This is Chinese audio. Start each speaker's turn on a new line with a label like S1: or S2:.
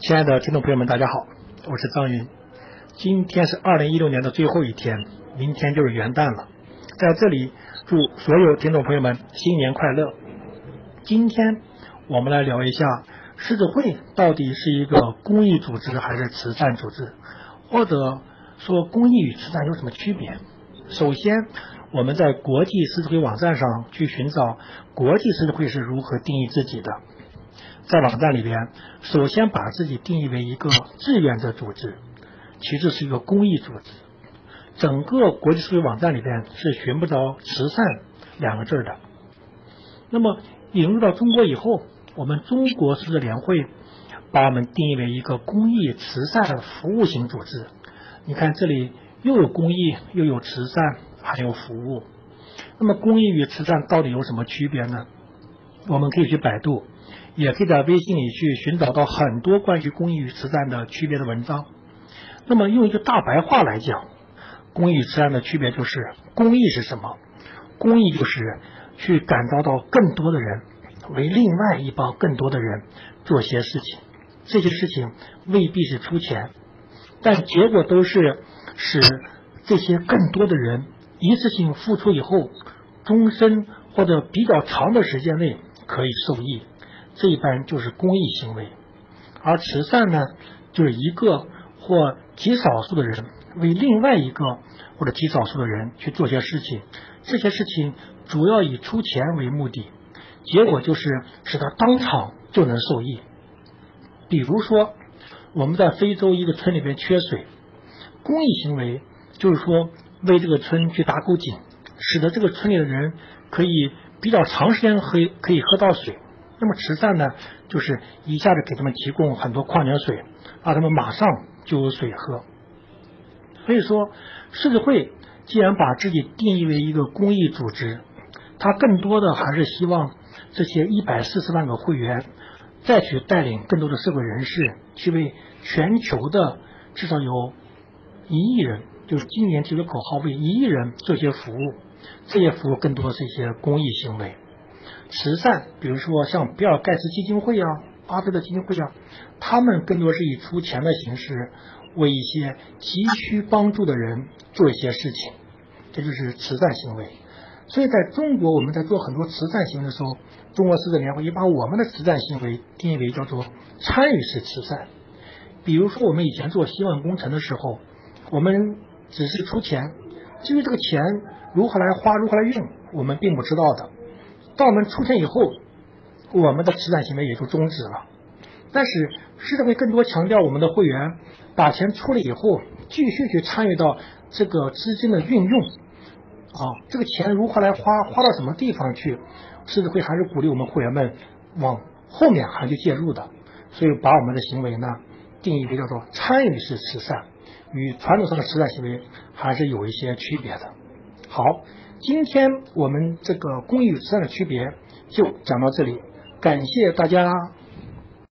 S1: 亲爱的听众朋友们，大家好，我是张云。今天是二零一六年的最后一天，明天就是元旦了。在这里祝所有听众朋友们新年快乐。今天我们来聊一下狮子会到底是一个公益组织还是慈善组织，或者说公益与慈善有什么区别？首先，我们在国际狮子会网站上去寻找国际狮子会是如何定义自己的。在网站里边，首先把自己定义为一个志愿者组织，其次是一个公益组织。整个国际狮子会网站里边是寻不着慈善两个字的。那么引入到中国以后，我们中国狮子联会把我们定义为一个公益慈善服务型组织。你看这里又有公益，又有慈善，还有服务。那么公益与慈善到底有什么区别呢？我们可以去百度。也可以在微信里去寻找到很多关于公益与慈善的区别的文章。那么用一个大白话来讲，公益与慈善的区别就是：公益是什么？公益就是去感召到更多的人，为另外一帮更多的人做些事情。这些事情未必是出钱，但结果都是使这些更多的人一次性付出以后，终身或者比较长的时间内可以受益。这一般就是公益行为，而慈善呢，就是一个或极少数的人为另外一个或者极少数的人去做些事情，这些事情主要以出钱为目的，结果就是使他当场就能受益。比如说，我们在非洲一个村里边缺水，公益行为就是说为这个村去打口井，使得这个村里的人可以比较长时间喝可以喝到水。那么慈善呢，就是一下子给他们提供很多矿泉水，让他们马上就有水喝。所以说，狮子会既然把自己定义为一个公益组织，它更多的还是希望这些一百四十万个会员再去带领更多的社会人士，去为全球的至少有一亿人，就是今年提出口号为一亿人做些服务，这些服务更多的是一些公益行为。慈善，比如说像比尔盖茨基金会啊、巴菲特基金会啊，他们更多是以出钱的形式为一些急需帮助的人做一些事情，这就是慈善行为。所以在中国，我们在做很多慈善行为的时候，中国狮子联会也把我们的慈善行为定义为叫做参与式慈善。比如说我们以前做希望工程的时候，我们只是出钱，至于这个钱如何来花、如何来用，我们并不知道的。当我们出钱以后，我们的慈善行为也就终止了。但是狮子会更多强调我们的会员把钱出了以后，继续去参与到这个资金的运用啊，这个钱如何来花，花到什么地方去？狮子会还是鼓励我们会员们往后面还去介入的。所以把我们的行为呢定义为叫做参与式慈善，与传统上的慈善行为还是有一些区别的。好。今天我们这个公益与慈善的区别就讲到这里，感谢大家。